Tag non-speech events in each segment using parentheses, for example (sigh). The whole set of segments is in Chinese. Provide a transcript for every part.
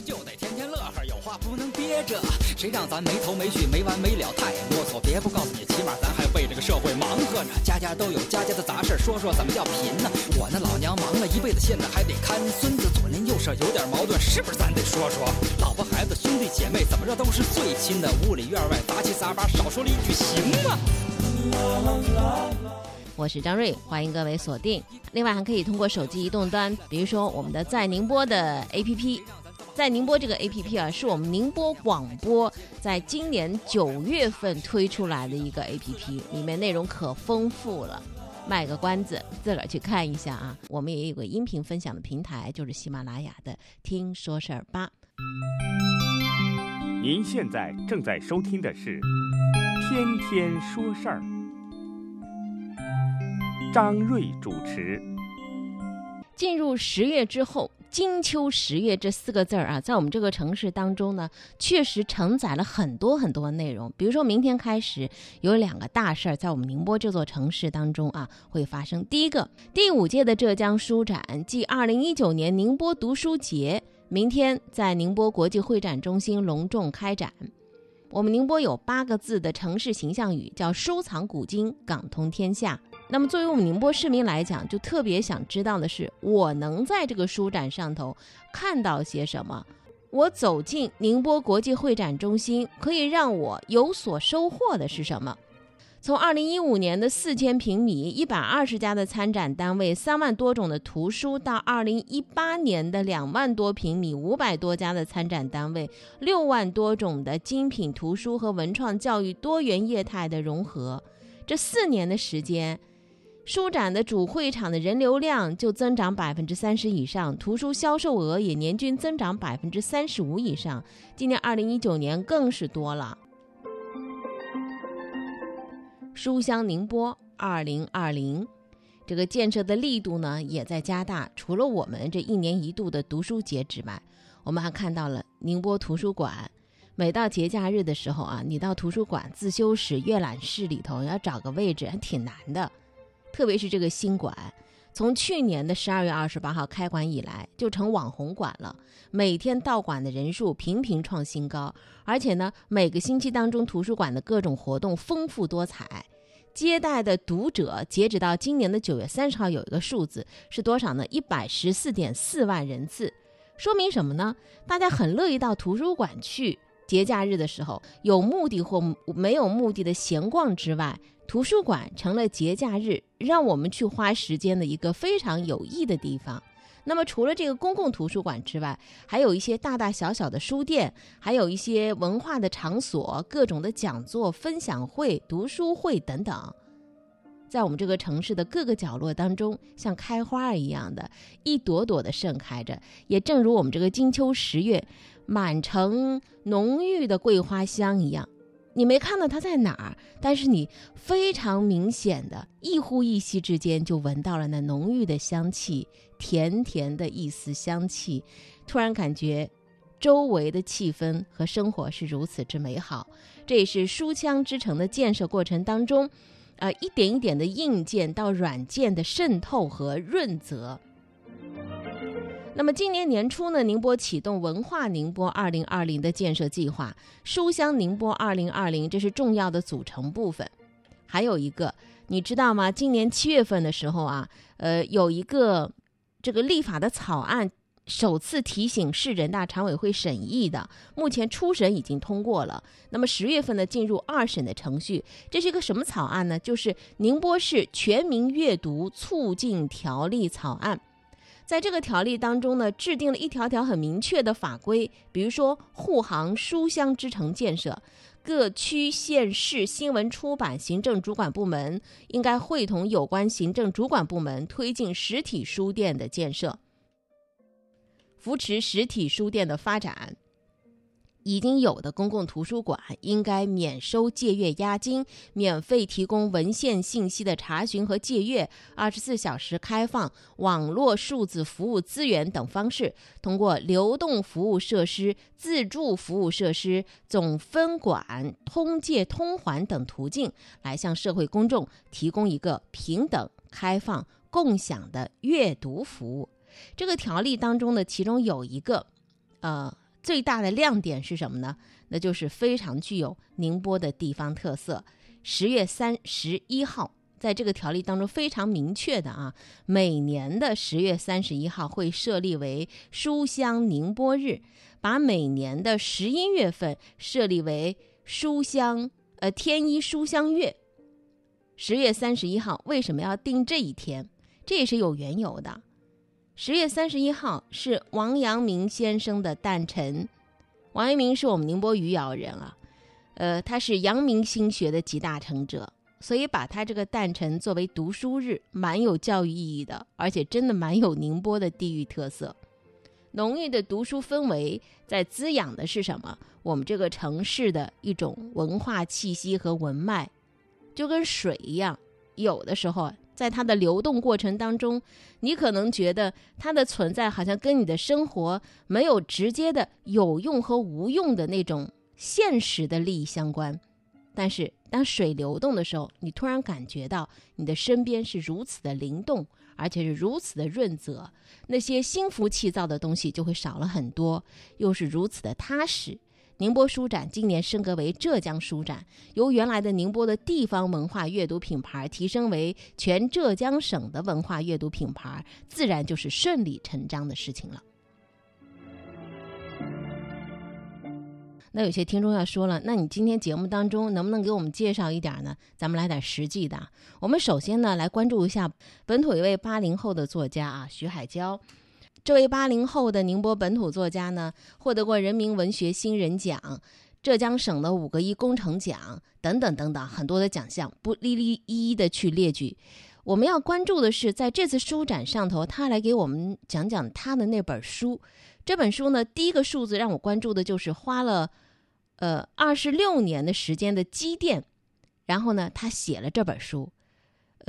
就得天天乐呵，有话不能憋着。谁让咱没头没绪、没完没了，太啰嗦。别不告诉你，起码咱还为这个社会忙活呢。家家都有家家的杂事，说说怎么叫贫呢？我那老娘忙了一辈子，现在还得看孙子，左邻右舍有点矛盾，是不是咱得说说？老婆孩子兄弟姐妹怎么着都是最亲的，屋里院外杂七杂八，少说了一句行吗？我是张瑞，欢迎各位锁定。另外还可以通过手机移动端，比如说我们的在宁波的 APP，在宁波这个 APP 啊，是我们宁波广播在今年九月份推出来的一个 APP，里面内容可丰富了。卖个关子，自个儿去看一下啊。我们也有个音频分享的平台，就是喜马拉雅的“听说事儿吧”。您现在正在收听的是《天天说事儿》。张瑞主持。进入十月之后，金秋十月这四个字儿啊，在我们这个城市当中呢，确实承载了很多很多内容。比如说明天开始有两个大事儿在我们宁波这座城市当中啊会发生。第一个，第五届的浙江书展暨二零一九年宁波读书节，明天在宁波国际会展中心隆重开展。我们宁波有八个字的城市形象语，叫收藏古今，港通天下。那么，作为我们宁波市民来讲，就特别想知道的是，我能在这个书展上头看到些什么？我走进宁波国际会展中心，可以让我有所收获的是什么？从二零一五年的四千平米、一百二十家的参展单位、三万多种的图书，到二零一八年的两万多平米、五百多家的参展单位、六万多种的精品图书和文创教育多元业态的融合，这四年的时间。书展的主会场的人流量就增长百分之三十以上，图书销售额也年均增长百分之三十五以上。今年二零一九年更是多了。书香宁波二零二零，这个建设的力度呢也在加大。除了我们这一年一度的读书节之外，我们还看到了宁波图书馆。每到节假日的时候啊，你到图书馆自修室、阅览室里头要找个位置还挺难的。特别是这个新馆，从去年的十二月二十八号开馆以来，就成网红馆了。每天到馆的人数频频创新高，而且呢，每个星期当中，图书馆的各种活动丰富多彩，接待的读者，截止到今年的九月三十号，有一个数字是多少呢？一百十四点四万人次，说明什么呢？大家很乐意到图书馆去。节假日的时候，有目的或没有目的的闲逛之外。图书馆成了节假日让我们去花时间的一个非常有益的地方。那么，除了这个公共图书馆之外，还有一些大大小小的书店，还有一些文化的场所，各种的讲座、分享会、读书会等等，在我们这个城市的各个角落当中，像开花一样的一朵朵的盛开着。也正如我们这个金秋十月，满城浓郁的桂花香一样。你没看到它在哪儿，但是你非常明显的，一呼一吸之间就闻到了那浓郁的香气，甜甜的一丝香气，突然感觉周围的气氛和生活是如此之美好。这也是书香之城的建设过程当中，呃，一点一点的硬件到软件的渗透和润泽。那么今年年初呢，宁波启动文化宁波二零二零的建设计划，书香宁波二零二零这是重要的组成部分。还有一个，你知道吗？今年七月份的时候啊，呃，有一个这个立法的草案首次提醒市人大常委会审议的，目前初审已经通过了。那么十月份呢，进入二审的程序。这是一个什么草案呢？就是宁波市全民阅读促进条例草案。在这个条例当中呢，制定了一条条很明确的法规，比如说护航书香之城建设，各区县市新闻出版行政主管部门应该会同有关行政主管部门推进实体书店的建设，扶持实体书店的发展。已经有的公共图书馆应该免收借阅押金，免费提供文献信息的查询和借阅，二十四小时开放网络数字服务资源等方式，通过流动服务设施、自助服务设施、总分管、通借通还等途径，来向社会公众提供一个平等、开放、共享的阅读服务。这个条例当中呢，其中有一个，呃。最大的亮点是什么呢？那就是非常具有宁波的地方特色。十月三十一号，在这个条例当中非常明确的啊，每年的十月三十一号会设立为书香宁波日，把每年的十一月份设立为书香呃天一书香月。十月三十一号为什么要定这一天？这也是有缘由的。十月三十一号是王阳明先生的诞辰。王阳明是我们宁波余姚人啊，呃，他是阳明心学的集大成者，所以把他这个诞辰作为读书日，蛮有教育意义的，而且真的蛮有宁波的地域特色。浓郁的读书氛围在滋养的是什么？我们这个城市的一种文化气息和文脉，就跟水一样，有的时候。在它的流动过程当中，你可能觉得它的存在好像跟你的生活没有直接的有用和无用的那种现实的利益相关。但是当水流动的时候，你突然感觉到你的身边是如此的灵动，而且是如此的润泽，那些心浮气躁的东西就会少了很多，又是如此的踏实。宁波书展今年升格为浙江书展，由原来的宁波的地方文化阅读品牌提升为全浙江省的文化阅读品牌，自然就是顺理成章的事情了。那有些听众要说了，那你今天节目当中能不能给我们介绍一点呢？咱们来点实际的。我们首先呢来关注一下本土一位八零后的作家啊，徐海娇。这位八零后的宁波本土作家呢，获得过人民文学新人奖、浙江省的五个一工程奖等等等等很多的奖项，不一一一一的去列举。我们要关注的是，在这次书展上头，他来给我们讲讲他的那本书。这本书呢，第一个数字让我关注的就是花了呃二十六年的时间的积淀，然后呢，他写了这本书。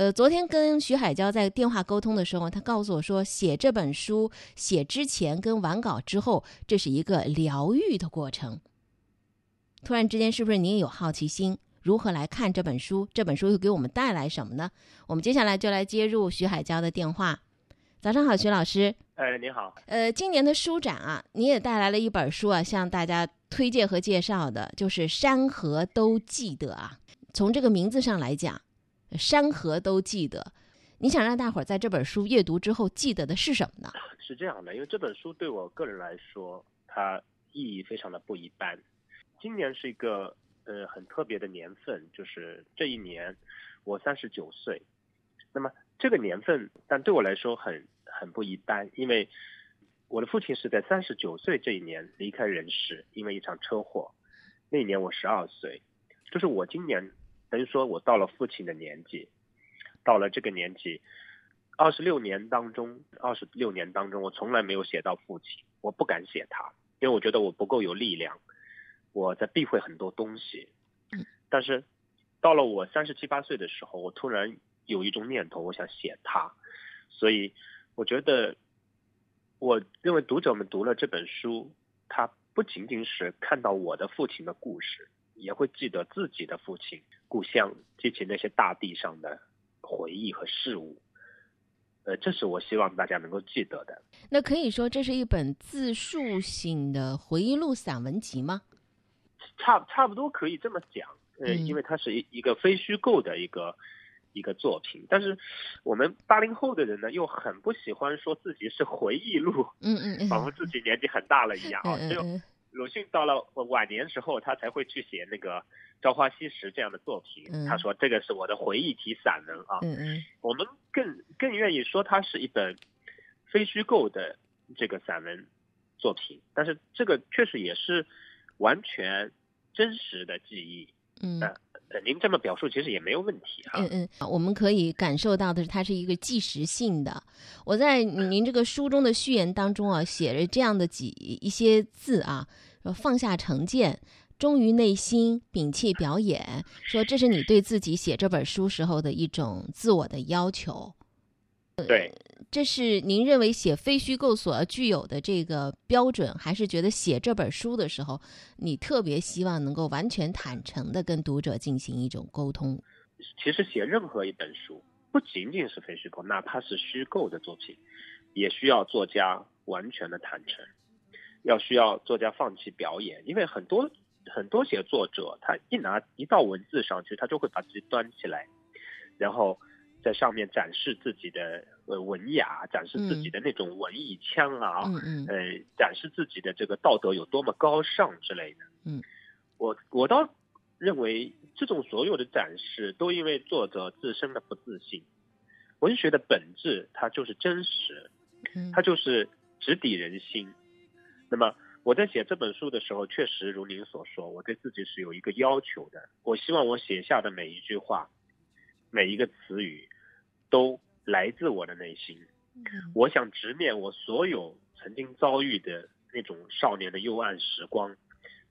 呃，昨天跟徐海娇在电话沟通的时候，他告诉我说，写这本书写之前跟完稿之后，这是一个疗愈的过程。突然之间，是不是你也有好奇心？如何来看这本书？这本书又给我们带来什么呢？我们接下来就来接入徐海娇的电话。早上好，徐老师。哎，你好。呃，今年的书展啊，你也带来了一本书啊，向大家推荐和介绍的，就是《山河都记得》啊。从这个名字上来讲。山河都记得，你想让大伙儿在这本书阅读之后记得的是什么呢？是这样的，因为这本书对我个人来说，它意义非常的不一般。今年是一个呃很特别的年份，就是这一年我三十九岁。那么这个年份，但对我来说很很不一般，因为我的父亲是在三十九岁这一年离开人世，因为一场车祸。那一年我十二岁，就是我今年。等于说，我到了父亲的年纪，到了这个年纪，二十六年当中，二十六年当中，我从来没有写到父亲，我不敢写他，因为我觉得我不够有力量，我在避讳很多东西。但是到了我三十七八岁的时候，我突然有一种念头，我想写他，所以我觉得，我认为读者们读了这本书，他不仅仅是看到我的父亲的故事。也会记得自己的父亲、故乡，及其那些大地上的回忆和事物。呃，这是我希望大家能够记得的。那可以说这是一本自述性的回忆录散文集吗？差差不多可以这么讲。呃，因为它是一一个非虚构的一个一个作品。但是我们八零后的人呢，又很不喜欢说自己是回忆录。嗯嗯，(laughs) 仿佛自己年纪很大了一样啊。只有鲁迅到了晚年时候，他才会去写那个《朝花夕拾》这样的作品。他说：“这个是我的回忆体散文啊。”嗯嗯，我们更更愿意说它是一本非虚构的这个散文作品，但是这个确实也是完全真实的记忆。嗯。呃，您这么表述其实也没有问题啊。嗯嗯，我们可以感受到的是，它是一个即时性的。我在您这个书中的序言当中啊，写着这样的几一些字啊，放下成见，忠于内心，摒弃表演，说这是你对自己写这本书时候的一种自我的要求。对。这是您认为写非虚构所要具有的这个标准，还是觉得写这本书的时候，你特别希望能够完全坦诚的跟读者进行一种沟通？其实写任何一本书，不仅仅是非虚构，哪怕是虚构的作品，也需要作家完全的坦诚。要需要作家放弃表演，因为很多很多写作者他一拿一到文字上去，他就会把自己端起来，然后在上面展示自己的呃文雅，展示自己的那种文艺腔啊，嗯嗯呃，展示自己的这个道德有多么高尚之类的。嗯，我我倒认为这种所有的展示都因为作者自身的不自信。文学的本质它就是真实，嗯它就是直抵人心。那么我在写这本书的时候，确实如您所说，我对自己是有一个要求的。我希望我写下的每一句话，每一个词语，都来自我的内心。我想直面我所有曾经遭遇的那种少年的幽暗时光，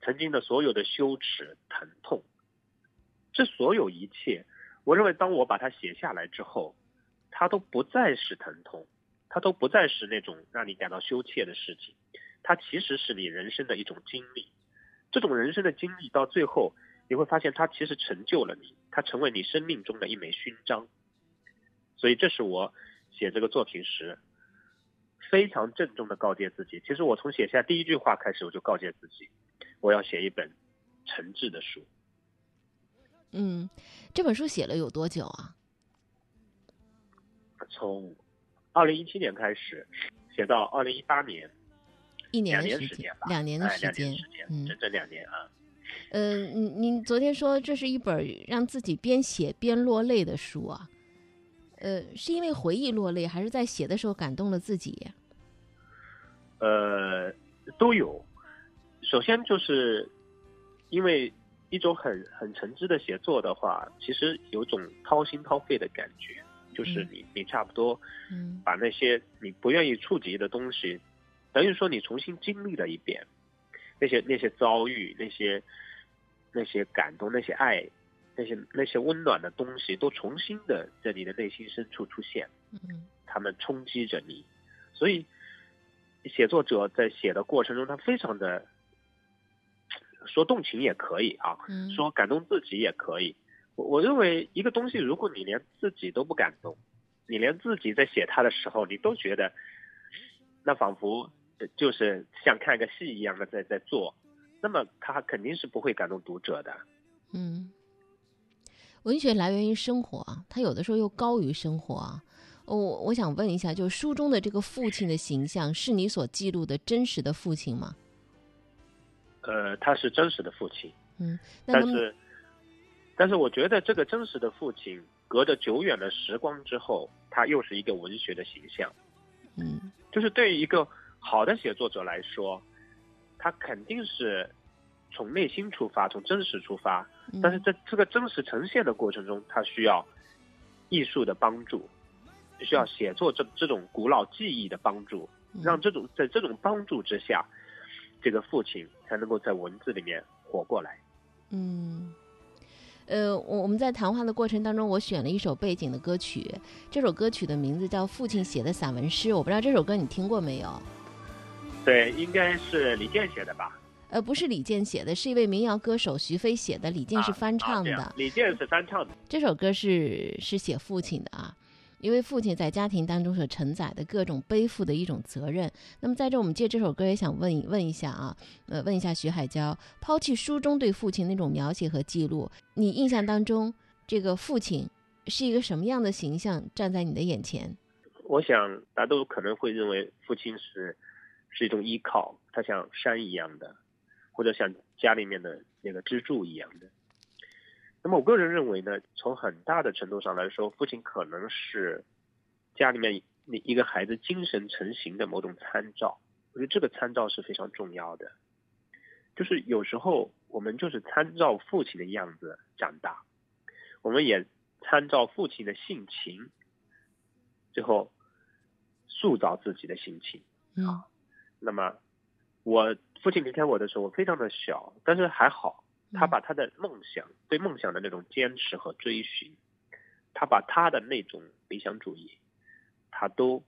曾经的所有的羞耻、疼痛，这所有一切，我认为当我把它写下来之后，它都不再是疼痛，它都不再是那种让你感到羞怯的事情，它其实是你人生的一种经历。这种人生的经历到最后，你会发现它其实成就了你，它成为你生命中的一枚勋章。所以这是我写这个作品时非常郑重的告诫自己。其实我从写下第一句话开始，我就告诫自己，我要写一本诚挚的书。嗯，这本书写了有多久啊？从二零一七年开始写到二零一八年，一年的时间吧，，两年的哎两时间年时间，，嗯整整两年啊。呃，您您昨天说这是一本让自己边写边落泪的书啊，呃，是因为回忆落泪，还是在写的时候感动了自己？呃，都有。首先就是因为一种很很诚挚的写作的话，其实有种掏心掏肺的感觉，就是嗯你你差不多嗯把那些你不愿意触及的东西，等于说你重新经历了一遍，那些那些遭遇，那些那些感动，那些爱，那些那些温暖的东西，都重新的在你的内心深处出现。嗯他们冲击着你，所以写作者在写的过程中，他非常的说动情也可以啊，嗯，说感动自己也可以。我我认为一个东西，如果你连自己都不感动，你连自己在写它的时候，你都觉得那仿佛呃就是像看个戏一样的在在做，那么他肯定是不会感动读者的。嗯，文学来源于生活啊，它有的时候又高于生活啊。我我想问一下，就是书中的这个父亲的形象，是你所记录的真实的父亲吗？呃，他是真实的父亲。嗯，但是，但是我觉得这个真实的父亲，隔着久远的时光之后，他又是一个文学的形象。嗯就是对于一个好的写作者来说，他肯定是从内心出发，从真实出发。嗯，但是在这个真实呈现的过程中，他需要艺术的帮助，需要写作这这种古老技艺的帮助，嗯让这种在这种帮助之下，这个父亲才能够在文字里面活过来。嗯，呃，我我们在谈话的过程当中，我选了一首背景的歌曲，这首歌曲的名字叫《父亲写的散文诗》，我不知道这首歌你听过没有？对，应该是李健写的吧？呃，不是李健写的，是一位民谣歌手徐飞写的，李健是啊翻唱的。李健是翻唱的。这首歌是是写父亲的啊，因为父亲在家庭当中所承载的各种背负的一种责任。那么在这，我们借这首歌也想问一问一下啊，呃，问一下徐海娇，抛弃书中对父亲那种描写和记录，你印象当中这个父亲是一个什么样的形象站在你的眼前？我想大家都可能会认为父亲是是一种依靠，他像山一样的，或者像家里面的那个支柱一样的。那么我个人认为呢，从很大的程度上来说，父亲可能是家里面那一个孩子精神成型的某种参照。我觉得这个参照是非常重要的。就是有时候我们就是参照父亲的样子长大，我们也参照父亲的性情，最后塑造自己的性情。啊那么，我父亲离开我的时候，我非常的小，但是还好，他把他的梦想、对梦想的那种坚持和追寻，他把他的那种理想主义，他都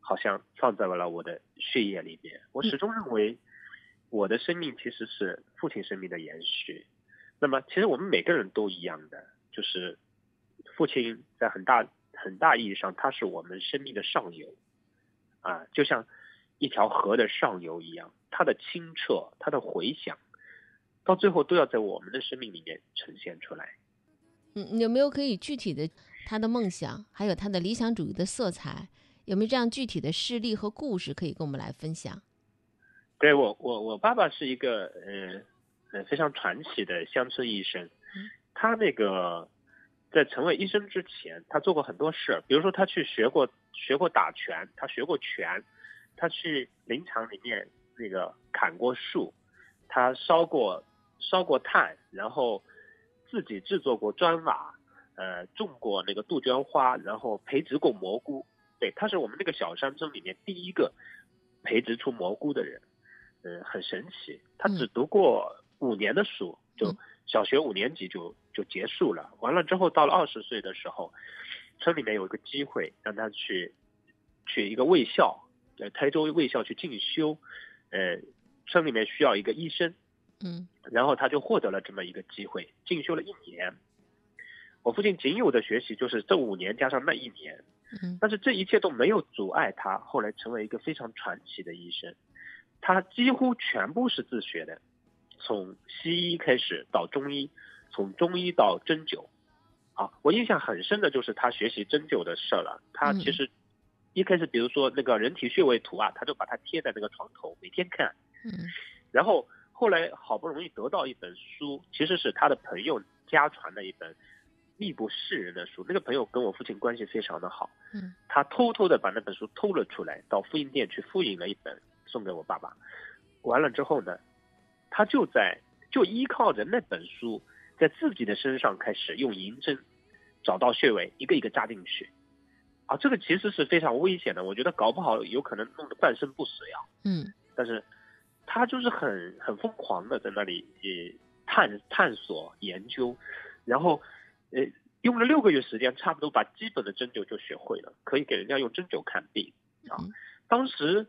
好像放在了我的血液里面。我始终认为，我的生命其实是父亲生命的延续。那么，其实我们每个人都一样的，就是父亲在很大很大意义上，他是我们生命的上游啊，就像一条河的上游一样，它的清澈，它的回响，到最后都要在我们的生命里面呈现出来。嗯，有没有可以具体的他的梦想，还有他的理想主义的色彩，有没有这样具体的事例和故事可以跟我们来分享？对我，我我爸爸是一个呃呃非常传奇的乡村医生，他那个在成为医生之前，他做过很多事儿，比如说他去学过学过打拳，他学过拳，他去林场里面那个砍过树，他烧过烧过炭，然后自己制作过砖瓦，呃，种过那个杜鹃花，然后培植过蘑菇。对，他是我们那个小山村里面第一个培植出蘑菇的人。嗯，很神奇。他只读过五年的书，就小学五年级就就结束了。完了之后，到了二十岁的时候，村里面有一个机会让他去去一个卫校，呃，台州卫校去进修。呃，村里面需要一个医生，嗯，然后他就获得了这么一个机会，进修了一年。我父亲仅有的学习就是这五年加上那一年，嗯，但是这一切都没有阻碍他后来成为一个非常传奇的医生。他几乎全部是自学的，从西医开始到中医，从中医到针灸，啊，我印象很深的就是他学习针灸的事了。他其实一开始，比如说那个人体穴位图啊，他就把它贴在那个床头，每天看。嗯。然后后来好不容易得到一本书，其实是他的朋友家传的一本秘不示人的书。那个朋友跟我父亲关系非常的好。嗯。他偷偷的把那本书偷了出来，到复印店去复印了一本。送给我爸爸，完了之后呢，他就在就依靠着那本书，在自己的身上开始用银针找到穴位，一个一个扎进去，啊，这个其实是非常危险的，我觉得搞不好有可能弄得半身不遂啊。嗯，但是他就是很很疯狂的在那里也探探索研究，然后呃用了六个月时间，差不多把基本的针灸就学会了，可以给人家用针灸看病啊。当时。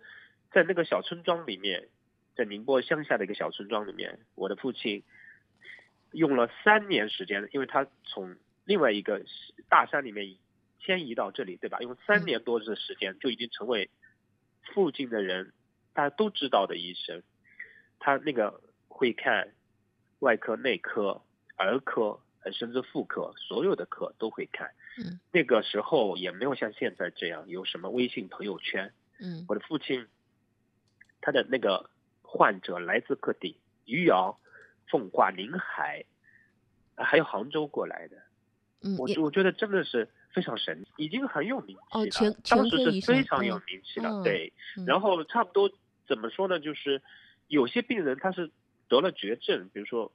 在那个小村庄里面，在宁波乡下的一个小村庄里面，我的父亲用了三年时间，因为他从另外一个大山里面迁移到这里，对吧？用三年多的时间就已经成为附近的人大家都知道的医生。他那个会看外科、内科、儿科，甚至妇科，所有的科都会看。嗯。那个时候也没有像现在这样有什么微信朋友圈。嗯。我的父亲。他的那个患者来自各地，余姚、奉化、临海，还有杭州过来的。嗯，我我觉得真的是非常神奇，已经很有名气了。哦，全当时是非常有名气了。对，然后差不多怎么说呢？就是有些病人他是得了绝症，比如说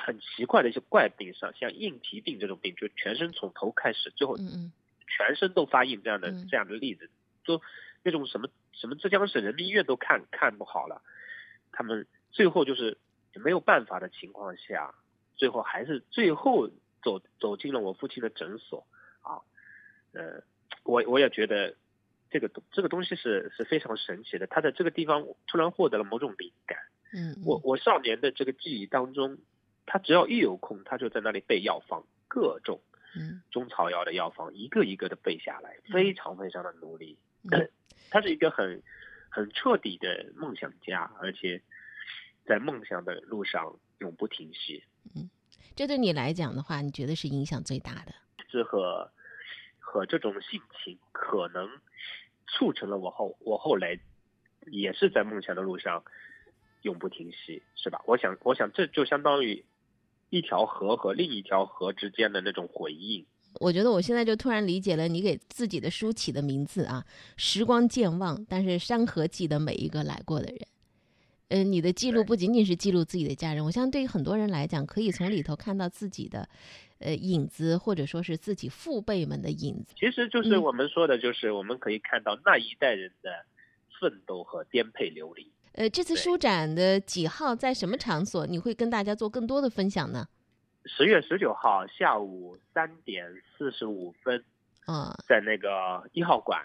很奇怪的一些怪病，上像硬皮病这种病，就全身从头开始，最后全身都发硬这样的这样的例子，就那种什么。什么浙江省人民医院都看看不好了，他们最后就是没有办法的情况下，最后还是最后走走进了我父亲的诊所啊，呃，我我也觉得这个这个东西是是非常神奇的，他在这个地方突然获得了某种灵感，嗯，我我少年的这个记忆当中，他只要一有空，他就在那里背药方，各种嗯中草药的药方，一个一个的背下来，非常非常的努力。(clears throat) 他是一个很很彻底的梦想家，而且在梦想的路上永不停息。嗯，这对你来讲的话，你觉得是影响最大的？是和和这种性情可能促成了我后我后来也是在梦想的路上永不停息，是吧？我想，我想这就相当于一条河和另一条河之间的那种回应。我觉得我现在就突然理解了你给自己的书起的名字啊，时光健忘，但是山河记得每一个来过的人。嗯，你的记录不仅仅是记录自己的家人，我相信对于很多人来讲，可以从里头看到自己的呃影子，或者说是自己父辈们的影子。其实就是我们说的，就是我们可以看到那一代人的奋斗和颠沛流离。呃，这次书展的几号，在什么场所，你会跟大家做更多的分享呢？十月十九号下午三点四十五分，嗯，在那个一号馆，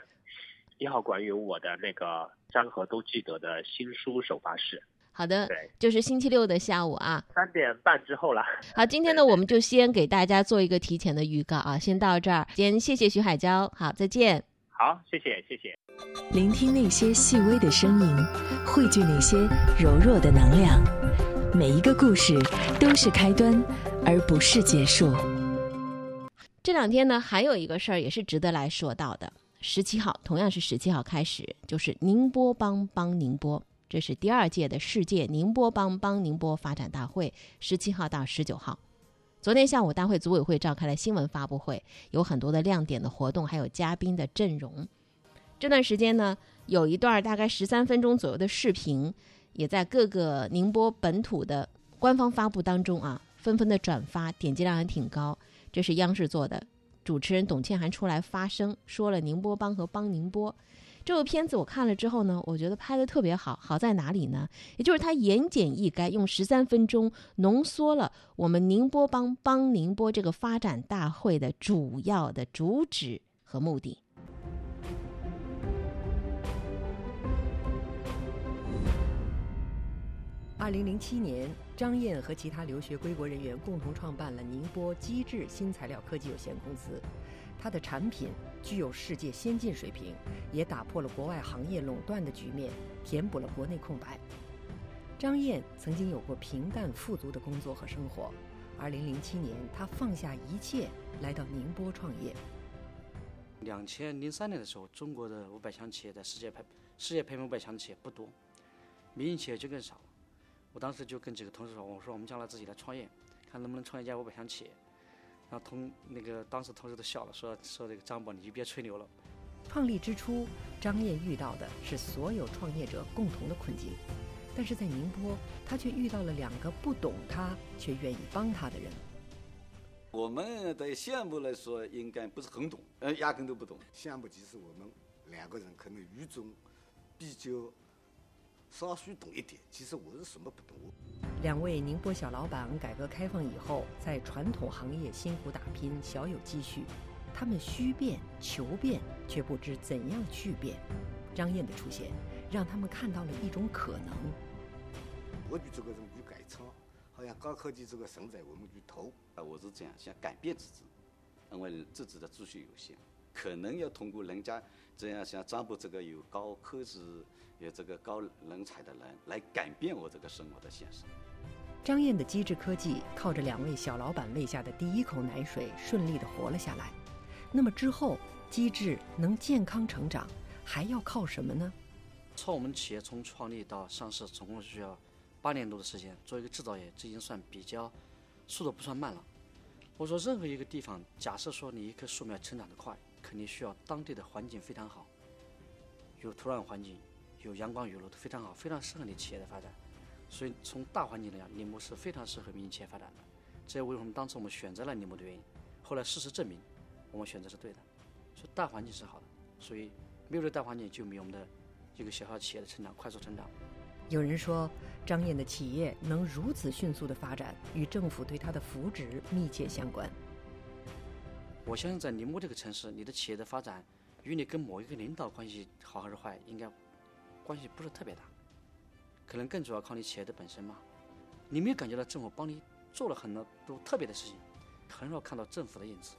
一号馆有我的那个山河都记得的新书首发式。好的，对，就是星期六的下午啊，三点半之后了。(laughs) 好，今天呢，我们就先给大家做一个提前的预告啊，先到这儿，先谢谢徐海娇，好，再见。好，谢谢，谢谢。聆听那些细微的声音，汇聚那些柔弱的能量。每一个故事都是开端，而不是结束。这两天呢，还有一个事儿也是值得来说到的。十七号，同样是十七号开始，就是宁波帮帮宁波，这是第二届的世界宁波帮帮宁波发展大会，十七号到十九号。昨天下午，大会组委会召开了新闻发布会，有很多的亮点的活动，还有嘉宾的阵容。这段时间呢，有一段大概十三分钟左右的视频，也在各个宁波本土的官方发布当中啊，纷纷的转发，点击量也挺高。这是央视做的，主持人董倩还出来发声，说了宁波帮和帮宁波。这部片子我看了之后呢，我觉得拍的特别好，好在哪里呢？也就是它言简意赅，用十三分钟浓缩了我们宁波帮帮宁波这个发展大会的主要的主旨和目的。二零零七年，张燕和其他留学归国人员共同创办了宁波机智新材料科技有限公司。他的产品具有世界先进水平，也打破了国外行业垄断的局面，填补了国内空白。张燕曾经有过平淡富足的工作和生活。二零零七年，她放下一切来到宁波创业。两千零三年的时候，中国的五百强企业在世界排世界排名五百强的企业不多，民营企业就更少。我当时就跟几个同事说：“我说我们将来自己来创业，看能不能创一家五百强企业。”然后同那个当时同事都笑了，说：“说这个张博你就别吹牛了。”创立之初，张燕遇到的是所有创业者共同的困境，但是在宁波，他却遇到了两个不懂他却愿意帮他的人。我们对项目来说，应该不是很懂，呃，压根都不懂。项目其实我们两个人可能语中比较。稍许懂一点，其实我是什么不懂。两位宁波小老板改革开放以后，在传统行业辛苦打拼，小有积蓄。他们需变求变，却不知怎样去变。张燕的出现，让他们看到了一种可能。我就这个人去改创，好像高科技这个存在，我们去投。啊，我是这样想改变自己，因为自己的资讯有限，可能要通过人家这样像张博这个有高科技。有这个高人才的人来改变我这个生活的现实。张燕的机智科技靠着两位小老板喂下的第一口奶水，顺利的活了下来。那么之后，机智能健康成长，还要靠什么呢？从我们企业从创立到上市，总共需要八年多的时间。做一个制造业，这已经算比较速度不算慢了。我说，任何一个地方，假设说你一棵树苗成长的快，肯定需要当地的环境非常好，有土壤环境。有阳光雨露都非常好，非常适合你企业的发展。所以从大环境来讲，宁波是非常适合民营企业发展的。这也为什么当初我们选择了宁波的原因。后来事实证明，我们选择是对的。所以大环境是好的，所以没有这大环境，就没有我们的一个小小企业的成长快速成长。有人说，张燕的企业能如此迅速的发展，与政府对他的扶植密切相关。我相信在宁波这个城市，你的企业的发展，与你跟某一个领导关系好还是坏，应该。关系不是特别大，可能更主要靠你企业的本身嘛。你没有感觉到政府帮你做了很多都特别的事情，很少看到政府的影子。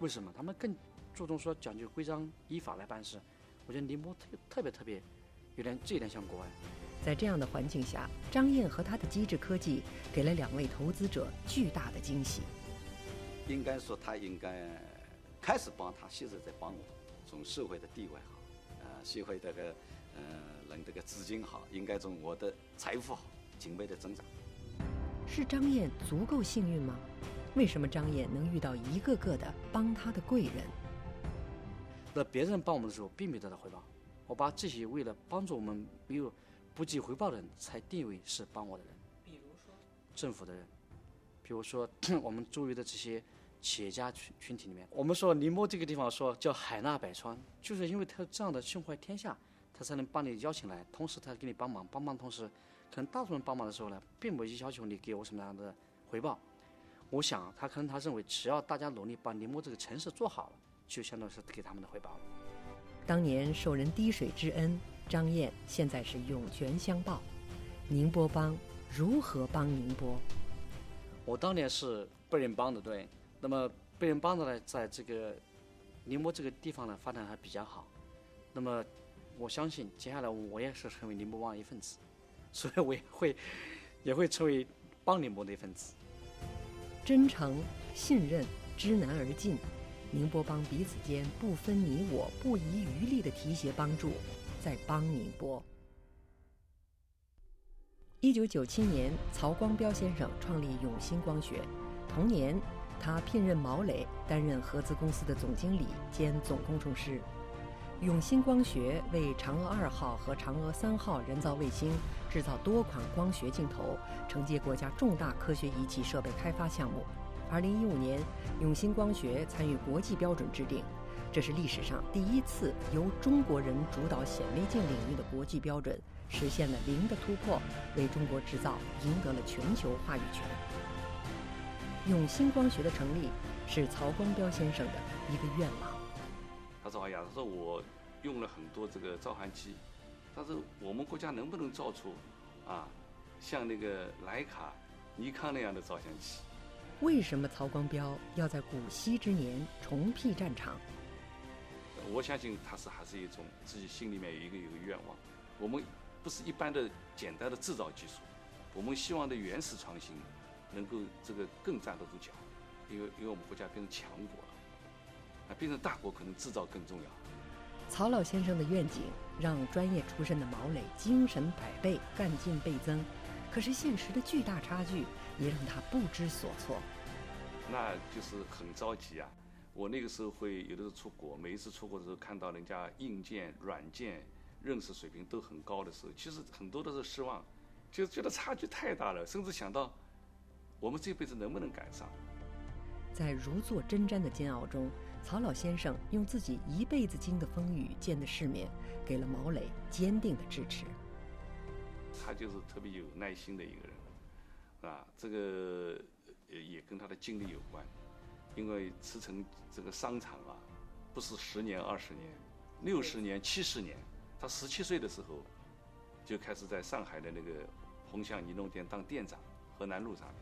为什么？他们更注重说讲究规章依法来办事。我觉得宁波特特别特别有点这一点像国外。在这样的环境下，张燕和他的机智科技给了两位投资者巨大的惊喜。应该说，他应该开始帮他，现在在帮我。从社会的地位哈，呃，社会这个，呃。人这个资金好，应该从我的财富好，紧倍的增长。是张燕足够幸运吗？为什么张燕能遇到一个个的帮他的贵人？那别人帮我们的时候，并没得到回报。我把这些为了帮助我们没有不计回报的人，才定位是帮我的人。比如说政府的人，比如说 (clears throat) 我们周围的这些企业家群群体里面，我们说宁波这个地方说叫海纳百川，就是因为他这样的胸怀天下。他才能把你邀请来，同时他给你帮忙，帮忙同时，可能大部分人帮忙的时候呢，并不要求你给我什么样的回报。我想他可能他认为，只要大家努力把宁波这个城市做好了，就相当于是给他们的回报了。当年受人滴水之恩，张燕现在是涌泉相报。宁波帮如何帮宁波？我当年是被人帮的，对。那么被人帮的呢，在这个宁波这个地方呢，发展还比较好。那么我相信接下来我也是成为宁波帮一份子，所以我也会也会成为帮宁波的一份子。真诚、信任、知难而进，宁波帮彼此间不分你我、不遗余力的提携帮助，在帮宁波。一九九七年，曹光标先生创立永兴光学，同年，他聘任毛磊担任合资公司的总经理兼总工程师。永兴光学为嫦娥二号和嫦娥三号人造卫星制造多款光学镜头，承接国家重大科学仪器设备开发项目。二零一五年，永兴光学参与国际标准制定，这是历史上第一次由中国人主导显微镜领域的国际标准，实现了零的突破，为中国制造赢得了全球话语权。永兴光学的成立是曹光标先生的一个愿望。他说：“哎呀，他说我用了很多这个照相机，但是我们国家能不能造出啊，像那个徕卡、尼康那样的照相机？为什么曹光标要在古稀之年重辟战场？我相信他是还是一种自己心里面有一个有个愿望。我们不是一般的简单的制造技术，我们希望的原始创新能够这个更站得住脚，因为因为我们国家变成强国了。”啊，变成大国可能制造更重要。曹老先生的愿景让专业出身的毛磊精神百倍，干劲倍增。可是现实的巨大差距也让他不知所措。那就是很着急啊！我那个时候会有的时候出国，每一次出国的时候看到人家硬件、软件认识水平都很高的时候，其实很多都是失望，就觉得差距太大了，甚至想到我们这辈子能不能赶上。在如坐针毡的煎熬中。曹老先生用自己一辈子经的风雨、见的世面，给了毛磊坚定的支持。他就是特别有耐心的一个人，啊，这个也跟他的经历有关。因为驰骋这个商场啊，不是十年、二十年、六十年、七十年。他十七岁的时候就开始在上海的那个红象尼龙店当店长，河南路上面，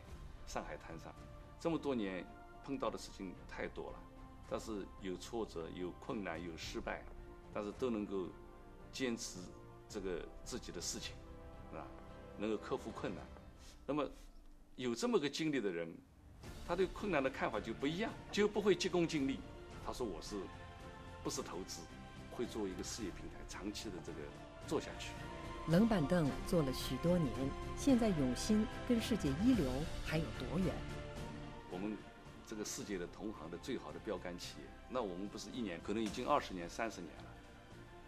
上海滩上，这么多年碰到的事情太多了。但是有挫折、有困难、有失败，但是都能够坚持这个自己的事情，是吧？能够克服困难。那么有这么个经历的人，他对困难的看法就不一样，就不会急功近利。他说：“我是不是投资，会做一个事业平台，长期的这个做下去。”冷板凳做了许多年，现在永新跟世界一流还有多远？我们。这个世界的同行的最好的标杆企业，那我们不是一年，可能已经二十年、三十年了，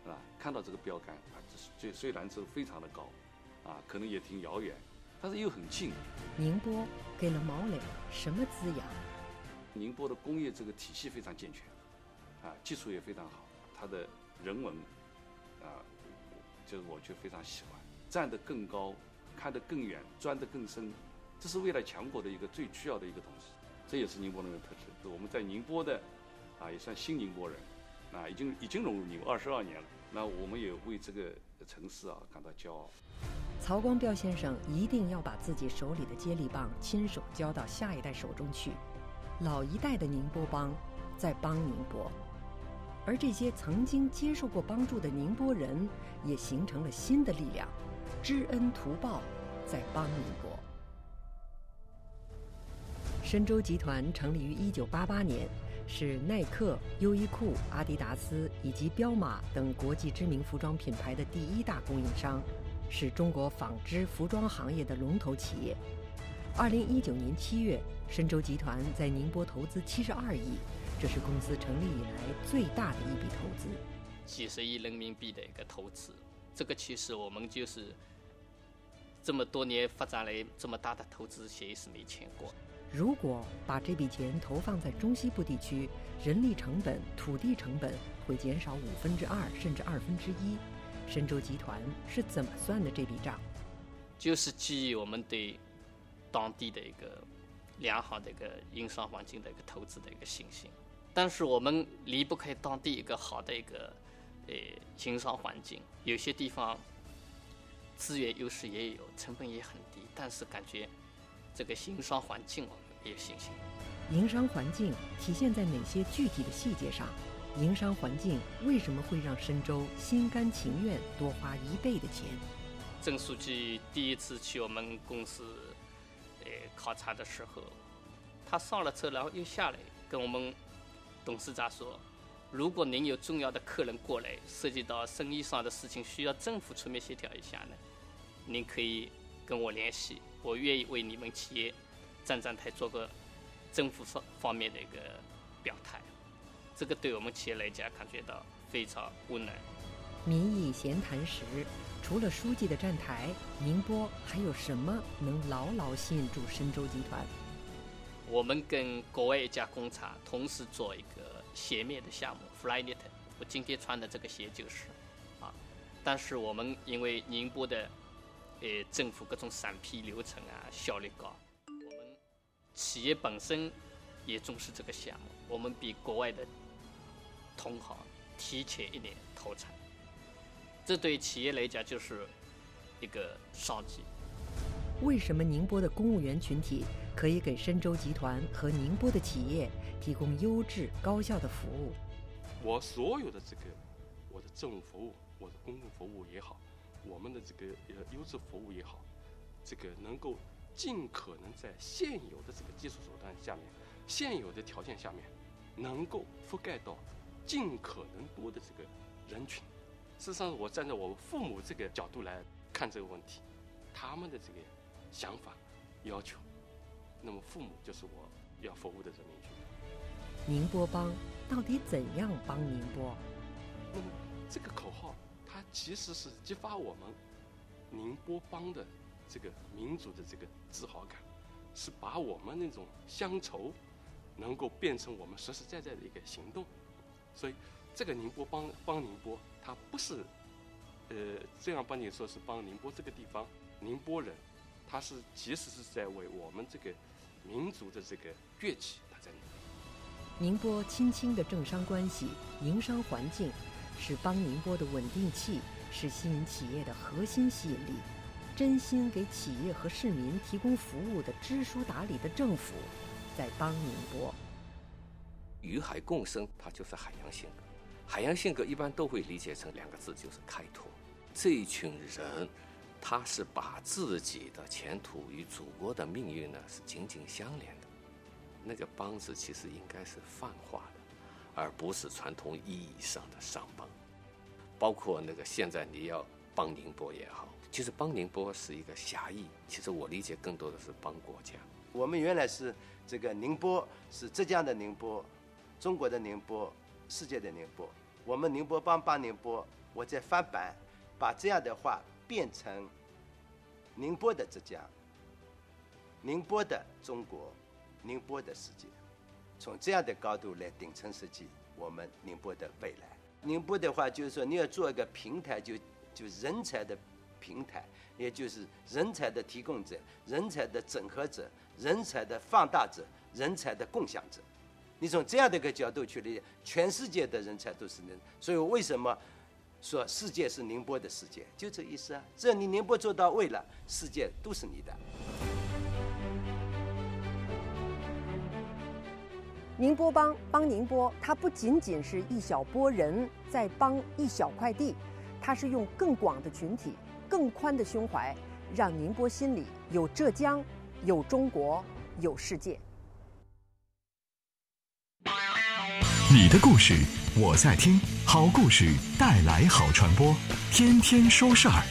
是吧？看到这个标杆啊，这虽然是非常的高，啊，可能也挺遥远，但是又很近。宁波给了毛磊什么滋养？宁波的工业这个体系非常健全，啊，技术也非常好，它的人文，啊，就是我就非常喜欢，站得更高，看得更远，钻得更深，这是未来强国的一个最需要的一个东西。这也是宁波人的特质。我们在宁波的，啊，也算新宁波人，啊，已经已经融入宁波二十二年了。那我们也为这个城市啊感到骄傲。曹光标先生一定要把自己手里的接力棒亲手交到下一代手中去。老一代的宁波帮在帮宁波，而这些曾经接受过帮助的宁波人也形成了新的力量，知恩图报，在帮宁波。神州集团成立于1988年，是耐克、优衣库、阿迪达斯以及彪马等国际知名服装品牌的第一大供应商，是中国纺织服装行业的龙头企业。2019年7月，神州集团在宁波投资72亿，这是公司成立以来最大的一笔投资。几十亿人民币的一个投资，这个其实我们就是这么多年发展来这么大的投资协议是没签过。如果把这笔钱投放在中西部地区，人力成本、土地成本会减少五分之二甚至二分之一。神州集团是怎么算的这笔账？就是基于我们对当地的一个良好的一个营商环境的一个投资的一个信心。但是我们离不开当地一个好的一个呃营商环境。有些地方资源优势也有，成本也很低，但是感觉。这个营商环境，我们也有信心。营商环境体现在哪些具体的细节上？营商环境为什么会让深州心甘情愿多花一倍的钱？郑书记第一次去我们公司，呃，考察的时候，他上了车，然后又下来，跟我们董事长说：“如果您有重要的客人过来，涉及到生意上的事情，需要政府出面协调一下呢，您可以跟我联系，我愿意为你们企业站站台，做个政府方方面的一个表态。”这个对我们企业来讲，感觉到非常温暖。民意闲谈时，除了书记的站台，宁波还有什么能牢牢吸引住深州集团？我们跟国外一家工厂同时做一个鞋面的项目，Flyknit。我今天穿的这个鞋就是，啊，但是我们因为宁波的，呃，政府各种审批流程啊效率高，我们企业本身也重视这个项目，我们比国外的。同行提前一年投产，这对企业来讲就是一个商机。为什么宁波的公务员群体可以给深州集团和宁波的企业提供优质高效的服务？我所有的这个我的政务服务，我的公共服务也好，我们的这个呃优质服务也好，这个能够尽可能在现有的这个技术手段下面、现有的条件下面，能够覆盖到。尽可能多的这个人群，事实上，我站在我父母这个角度来看这个问题，他们的这个想法、要求，那么父母就是我要服务的人民群。宁波帮到底怎样帮宁波？那么这个口号，它其实是激发我们宁波帮的这个民族的这个自豪感，是把我们那种乡愁能够变成我们实实在在的一个行动。所以，这个宁波帮帮宁波，它不是，呃，这样帮你说是帮宁波这个地方宁波人，他是其实是在为我们这个民族的这个崛起，他在努力。宁波亲亲的政商关系、营商环境，是帮宁波的稳定器，是吸引企业的核心吸引力。真心给企业和市民提供服务的知书达理的政府，在帮宁波。与海共生，它就是海洋性格。海洋性格一般都会理解成两个字，就是开拓。这一群人，他是把自己的前途与祖国的命运呢是紧紧相连的。那个帮字其实应该是泛化的，而不是传统意义上的商帮。包括那个现在你要帮宁波也好，其实帮宁波是一个狭义。其实我理解更多的是帮国家。我们原来是这个宁波，是浙江的宁波。中国的宁波，世界的宁波，我们宁波帮帮宁波，我在翻版，把这样的话变成宁波的浙江，宁波的中国，宁波的世界，从这样的高度来顶层设计我们宁波的未来。宁波的话就是说你要做一个平台，就就人才的平台，也就是人才的提供者、人才的整合者、人才的放大者、人才的共享者。你从这样的一个角度去理解，全世界的人才都是人，所以为什么说世界是宁波的世界？就这意思啊！只要你宁波做到位了，世界都是你的。宁波帮帮宁波，它不仅仅是一小波人在帮一小块地，它是用更广的群体、更宽的胸怀，让宁波心里有浙江、有中国、有世界。你的故事，我在听。好故事带来好传播，天天说事儿。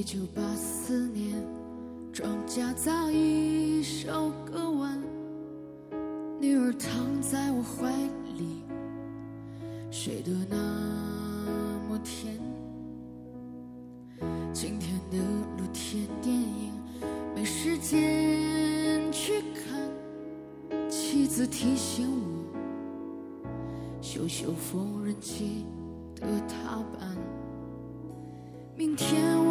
一九八四年，庄稼早已收割完，女儿躺在我怀里。睡得那么甜，今天的露天电影没时间去看，妻子提醒我修修缝纫机的踏板，明天我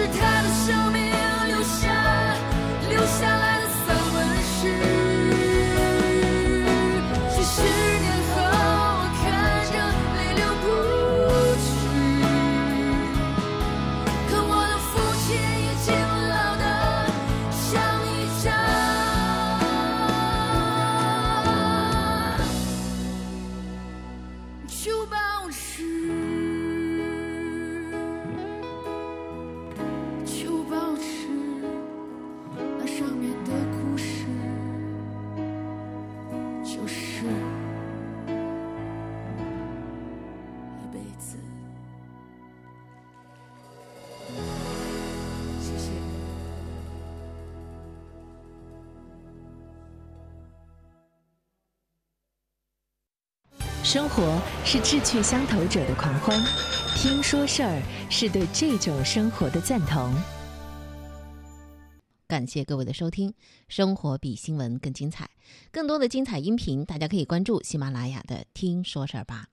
是太。生活是志趣相投者的狂欢听说事儿是对这种生活的赞同。感谢各位的收听生活比新闻更精彩。更多的精彩音频大家可以关注喜马拉雅的听说事儿吧。